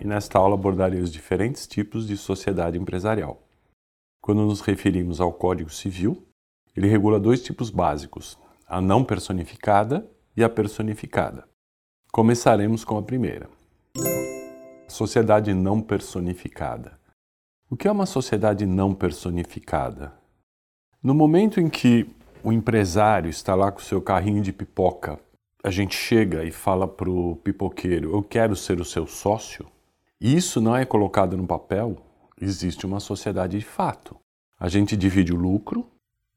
E nesta aula abordarei os diferentes tipos de sociedade empresarial. Quando nos referimos ao Código Civil, ele regula dois tipos básicos, a não personificada e a personificada. Começaremos com a primeira. Sociedade não personificada. O que é uma sociedade não personificada? No momento em que o empresário está lá com seu carrinho de pipoca, a gente chega e fala para o pipoqueiro: Eu quero ser o seu sócio, e isso não é colocado no papel, existe uma sociedade de fato. A gente divide o lucro,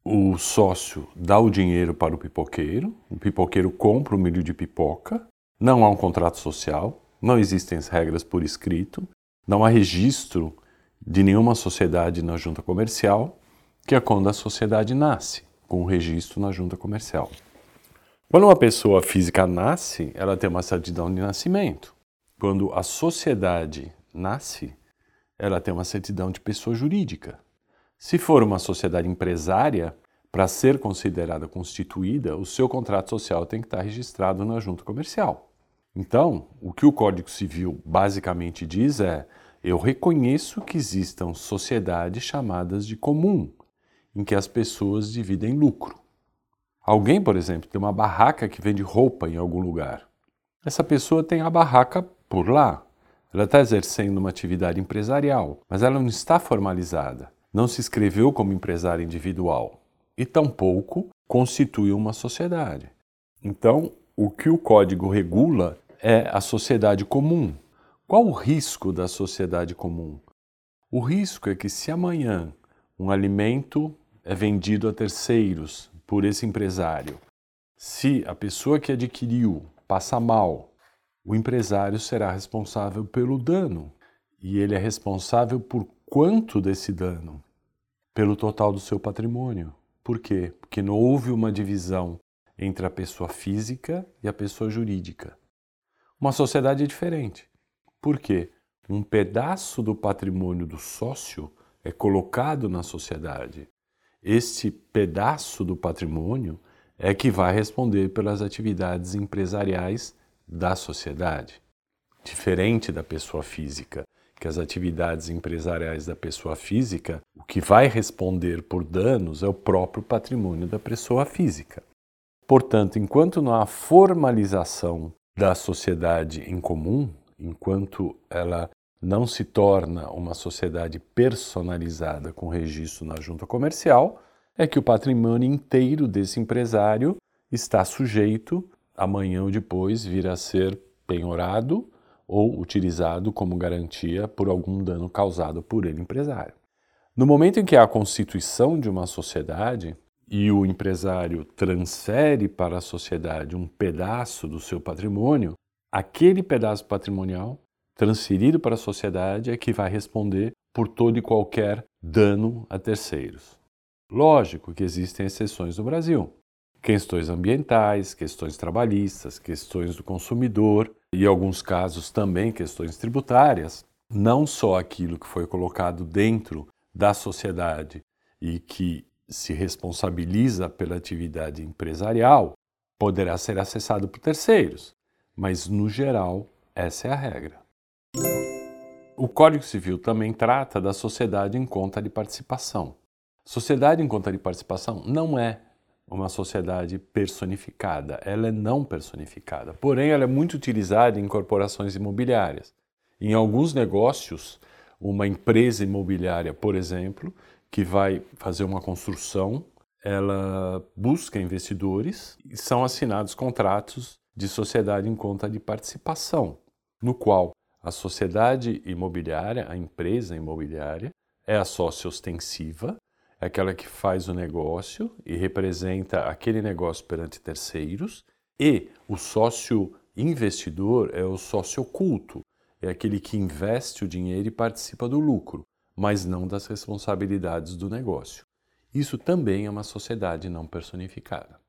o sócio dá o dinheiro para o pipoqueiro, o pipoqueiro compra o milho de pipoca, não há um contrato social, não existem as regras por escrito, não há registro de nenhuma sociedade na junta comercial, que é quando a sociedade nasce, com o registro na junta comercial. Quando uma pessoa física nasce, ela tem uma certidão de nascimento. Quando a sociedade nasce, ela tem uma certidão de pessoa jurídica. Se for uma sociedade empresária, para ser considerada constituída, o seu contrato social tem que estar registrado na junta comercial. Então, o que o Código Civil basicamente diz é: eu reconheço que existam sociedades chamadas de comum, em que as pessoas dividem lucro. Alguém, por exemplo, tem uma barraca que vende roupa em algum lugar. Essa pessoa tem a barraca por lá. Ela está exercendo uma atividade empresarial, mas ela não está formalizada. Não se inscreveu como empresário individual e tampouco constitui uma sociedade. Então, o que o código regula é a sociedade comum. Qual o risco da sociedade comum? O risco é que se amanhã um alimento é vendido a terceiros por esse empresário. Se a pessoa que adquiriu passa mal, o empresário será responsável pelo dano. E ele é responsável por quanto desse dano? Pelo total do seu patrimônio. Por quê? Porque não houve uma divisão entre a pessoa física e a pessoa jurídica. Uma sociedade é diferente. Por quê? Um pedaço do patrimônio do sócio é colocado na sociedade este pedaço do patrimônio é que vai responder pelas atividades empresariais da sociedade. Diferente da pessoa física, que as atividades empresariais da pessoa física, o que vai responder por danos é o próprio patrimônio da pessoa física. Portanto, enquanto não há formalização da sociedade em comum, enquanto ela não se torna uma sociedade personalizada com registro na junta comercial, é que o patrimônio inteiro desse empresário está sujeito, amanhã ou depois, vir a ser penhorado ou utilizado como garantia por algum dano causado por ele, empresário. No momento em que há a constituição de uma sociedade e o empresário transfere para a sociedade um pedaço do seu patrimônio, aquele pedaço patrimonial transferido para a sociedade é que vai responder por todo e qualquer dano a terceiros. Lógico que existem exceções no Brasil. Questões ambientais, questões trabalhistas, questões do consumidor e, em alguns casos, também questões tributárias. Não só aquilo que foi colocado dentro da sociedade e que se responsabiliza pela atividade empresarial poderá ser acessado por terceiros, mas, no geral, essa é a regra. O Código Civil também trata da sociedade em conta de participação. Sociedade em conta de participação não é uma sociedade personificada, ela é não personificada. Porém, ela é muito utilizada em corporações imobiliárias. Em alguns negócios, uma empresa imobiliária, por exemplo, que vai fazer uma construção, ela busca investidores e são assinados contratos de sociedade em conta de participação, no qual a sociedade imobiliária, a empresa imobiliária, é a sócia ostensiva, é aquela que faz o negócio e representa aquele negócio perante terceiros, e o sócio investidor é o sócio oculto, é aquele que investe o dinheiro e participa do lucro, mas não das responsabilidades do negócio. Isso também é uma sociedade não personificada.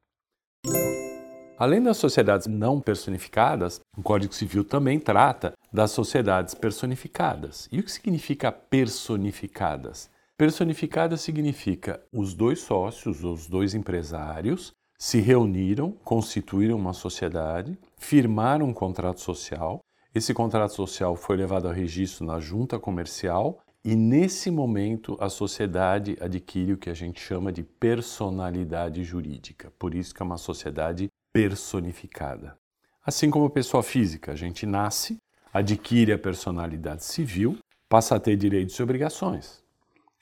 Além das sociedades não personificadas, o Código Civil também trata das sociedades personificadas. E o que significa personificadas? Personificada significa os dois sócios, os dois empresários, se reuniram, constituíram uma sociedade, firmaram um contrato social. Esse contrato social foi levado ao registro na junta comercial e nesse momento a sociedade adquire o que a gente chama de personalidade jurídica. Por isso que é uma sociedade personificada. Assim como pessoa física, a gente nasce, adquire a personalidade civil, passa a ter direitos e obrigações.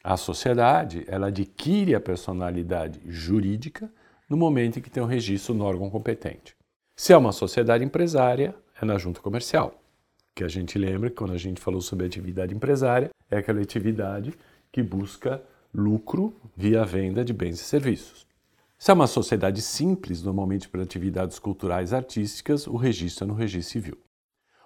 A sociedade, ela adquire a personalidade jurídica no momento em que tem o um registro no órgão competente. Se é uma sociedade empresária, é na junta comercial que a gente lembra que quando a gente falou sobre atividade empresária, é aquela atividade que busca lucro via venda de bens e serviços. Se é uma sociedade simples, normalmente para atividades culturais e artísticas, o registro é no registro civil.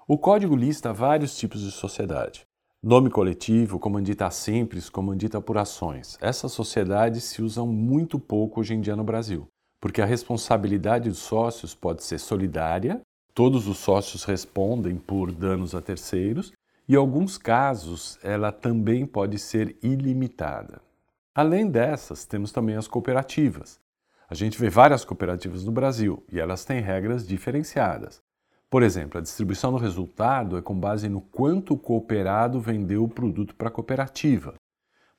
O código lista vários tipos de sociedade. Nome coletivo, comandita simples, comandita por ações. Essas sociedades se usam muito pouco hoje em dia no Brasil, porque a responsabilidade dos sócios pode ser solidária Todos os sócios respondem por danos a terceiros e, em alguns casos, ela também pode ser ilimitada. Além dessas, temos também as cooperativas. A gente vê várias cooperativas no Brasil e elas têm regras diferenciadas. Por exemplo, a distribuição do resultado é com base no quanto o cooperado vendeu o produto para a cooperativa.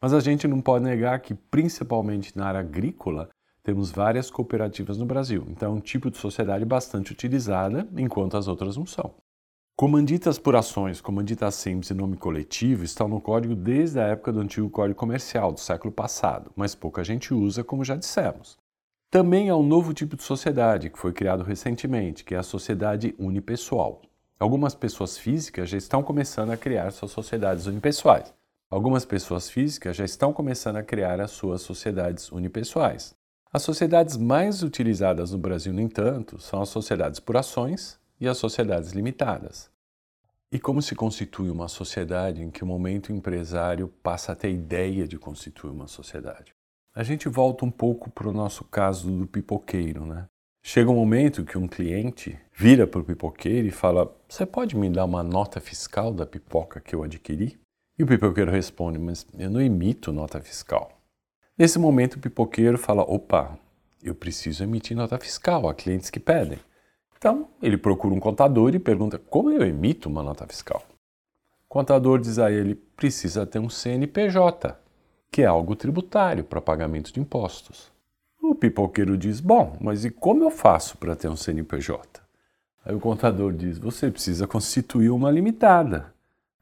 Mas a gente não pode negar que, principalmente na área agrícola, temos várias cooperativas no Brasil, então é um tipo de sociedade bastante utilizada, enquanto as outras não são. Comanditas por ações, comanditas simples e nome coletivo estão no código desde a época do antigo Código Comercial do século passado, mas pouca gente usa, como já dissemos. Também há um novo tipo de sociedade que foi criado recentemente, que é a sociedade unipessoal. Algumas pessoas físicas já estão começando a criar suas sociedades unipessoais. Algumas pessoas físicas já estão começando a criar as suas sociedades unipessoais. As sociedades mais utilizadas no Brasil, no entanto, são as sociedades por ações e as sociedades limitadas. E como se constitui uma sociedade em que o momento empresário passa a ter ideia de constituir uma sociedade? A gente volta um pouco para o nosso caso do pipoqueiro, né? Chega um momento que um cliente vira para o pipoqueiro e fala: Você pode me dar uma nota fiscal da pipoca que eu adquiri? E o pipoqueiro responde: Mas eu não emito nota fiscal. Nesse momento, o pipoqueiro fala: opa, eu preciso emitir nota fiscal a clientes que pedem. Então, ele procura um contador e pergunta: como eu emito uma nota fiscal? O contador diz a ele: precisa ter um CNPJ, que é algo tributário para pagamento de impostos. O pipoqueiro diz: bom, mas e como eu faço para ter um CNPJ? Aí o contador diz: você precisa constituir uma limitada.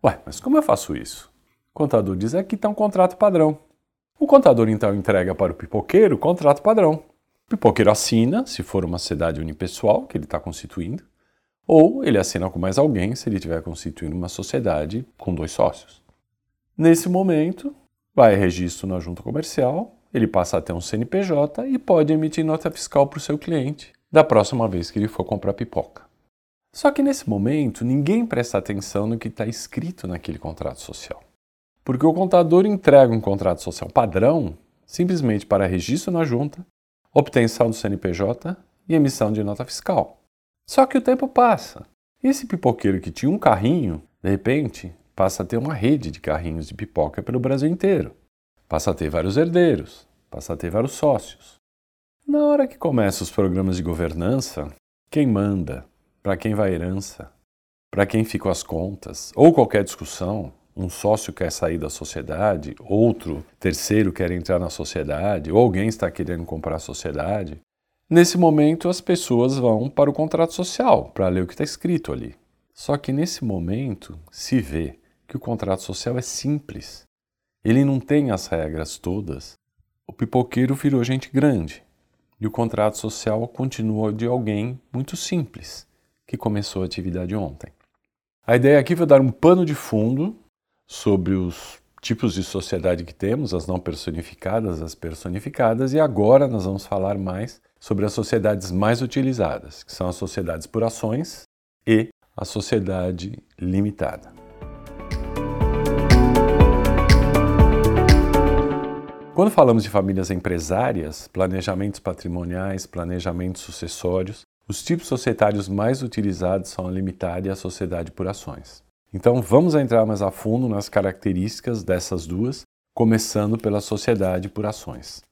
Ué, mas como eu faço isso? O contador diz: aqui está um contrato padrão. O contador então entrega para o pipoqueiro o contrato padrão. O pipoqueiro assina, se for uma sociedade unipessoal que ele está constituindo, ou ele assina com mais alguém se ele estiver constituindo uma sociedade com dois sócios. Nesse momento, vai registro na junta comercial, ele passa a ter um CNPJ e pode emitir nota fiscal para o seu cliente da próxima vez que ele for comprar pipoca. Só que nesse momento, ninguém presta atenção no que está escrito naquele contrato social. Porque o contador entrega um contrato social padrão simplesmente para registro na junta, obtenção do CNPJ e emissão de nota fiscal. Só que o tempo passa. E esse pipoqueiro que tinha um carrinho, de repente, passa a ter uma rede de carrinhos de pipoca pelo Brasil inteiro. Passa a ter vários herdeiros, passa a ter vários sócios. Na hora que começam os programas de governança, quem manda, para quem vai herança, para quem ficam as contas, ou qualquer discussão, um sócio quer sair da sociedade, outro terceiro quer entrar na sociedade, ou alguém está querendo comprar a sociedade. Nesse momento, as pessoas vão para o contrato social para ler o que está escrito ali. Só que nesse momento se vê que o contrato social é simples. Ele não tem as regras todas. O pipoqueiro virou gente grande e o contrato social continua de alguém muito simples que começou a atividade ontem. A ideia aqui foi dar um pano de fundo sobre os tipos de sociedade que temos, as não personificadas, as personificadas, e agora nós vamos falar mais sobre as sociedades mais utilizadas, que são as sociedades por ações e a sociedade limitada. Quando falamos de famílias empresárias, planejamentos patrimoniais, planejamentos sucessórios, os tipos societários mais utilizados são a limitada e a sociedade por ações. Então vamos entrar mais a fundo nas características dessas duas, começando pela sociedade por ações.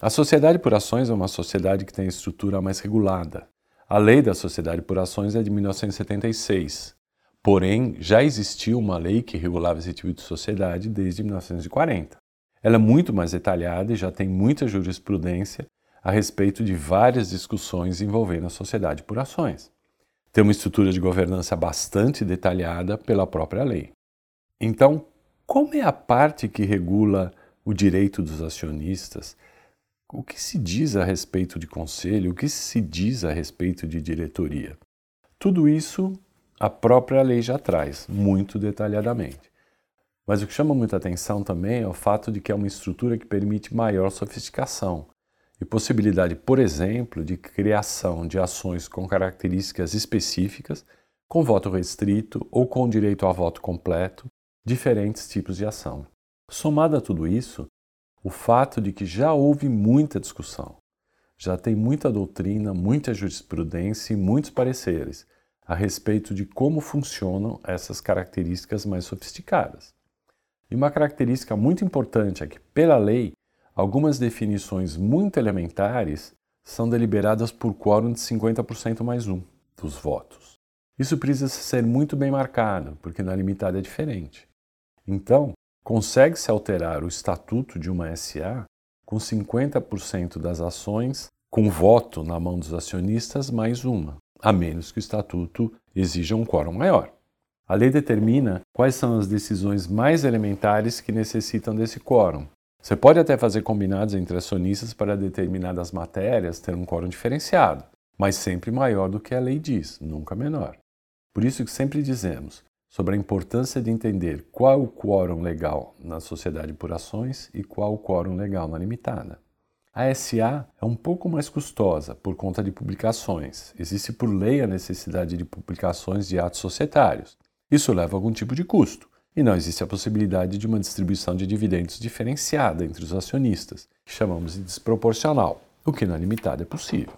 A sociedade por ações é uma sociedade que tem estrutura mais regulada. A lei da sociedade por ações é de 1976, porém já existiu uma lei que regulava esse tipo de sociedade desde 1940. Ela é muito mais detalhada e já tem muita jurisprudência a respeito de várias discussões envolvendo a sociedade por ações. Tem uma estrutura de governança bastante detalhada pela própria lei. Então, como é a parte que regula o direito dos acionistas? O que se diz a respeito de conselho? O que se diz a respeito de diretoria? Tudo isso a própria lei já traz, muito detalhadamente. Mas o que chama muita atenção também é o fato de que é uma estrutura que permite maior sofisticação e possibilidade, por exemplo, de criação de ações com características específicas, com voto restrito ou com direito a voto completo, diferentes tipos de ação. Somado a tudo isso, o fato de que já houve muita discussão, já tem muita doutrina, muita jurisprudência e muitos pareceres a respeito de como funcionam essas características mais sofisticadas. E uma característica muito importante é que, pela lei, algumas definições muito elementares são deliberadas por quórum de 50% mais um dos votos. Isso precisa ser muito bem marcado, porque na limitada é diferente. Então, consegue-se alterar o estatuto de uma SA com 50% das ações com voto na mão dos acionistas mais uma, a menos que o estatuto exija um quórum maior. A lei determina quais são as decisões mais elementares que necessitam desse quórum. Você pode até fazer combinados entre acionistas para determinadas matérias ter um quórum diferenciado, mas sempre maior do que a lei diz, nunca menor. Por isso que sempre dizemos, sobre a importância de entender qual o quórum legal na sociedade por ações e qual o quórum legal na limitada. A SA é um pouco mais custosa por conta de publicações. Existe por lei a necessidade de publicações de atos societários. Isso leva a algum tipo de custo. E não existe a possibilidade de uma distribuição de dividendos diferenciada entre os acionistas, que chamamos de desproporcional, o que na limitada é possível.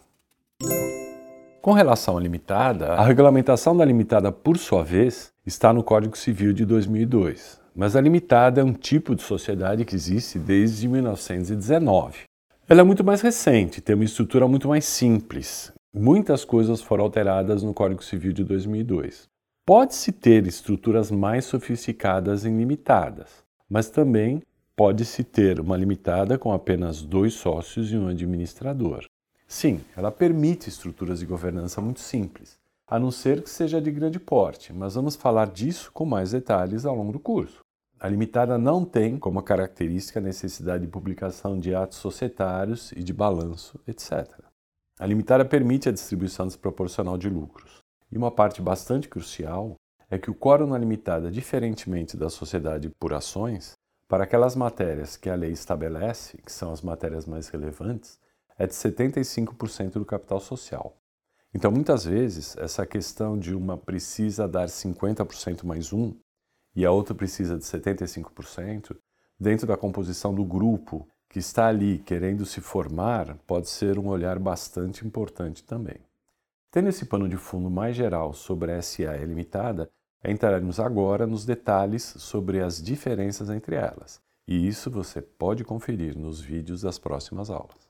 Com relação à limitada, a regulamentação da limitada, por sua vez, está no Código Civil de 2002, mas a limitada é um tipo de sociedade que existe desde 1919. Ela é muito mais recente, tem uma estrutura muito mais simples. Muitas coisas foram alteradas no Código Civil de 2002. Pode-se ter estruturas mais sofisticadas em limitadas, mas também pode-se ter uma limitada com apenas dois sócios e um administrador. Sim, ela permite estruturas de governança muito simples, a não ser que seja de grande porte, mas vamos falar disso com mais detalhes ao longo do curso. A limitada não tem como característica a necessidade de publicação de atos societários e de balanço, etc. A limitada permite a distribuição desproporcional de lucros. E uma parte bastante crucial é que o quórum na limitada, diferentemente da sociedade por ações, para aquelas matérias que a lei estabelece, que são as matérias mais relevantes, é de 75% do capital social. Então, muitas vezes, essa questão de uma precisa dar 50% mais um e a outra precisa de 75%, dentro da composição do grupo que está ali querendo se formar, pode ser um olhar bastante importante também. Tendo esse pano de fundo mais geral sobre a SA limitada, entraremos agora nos detalhes sobre as diferenças entre elas. E isso você pode conferir nos vídeos das próximas aulas.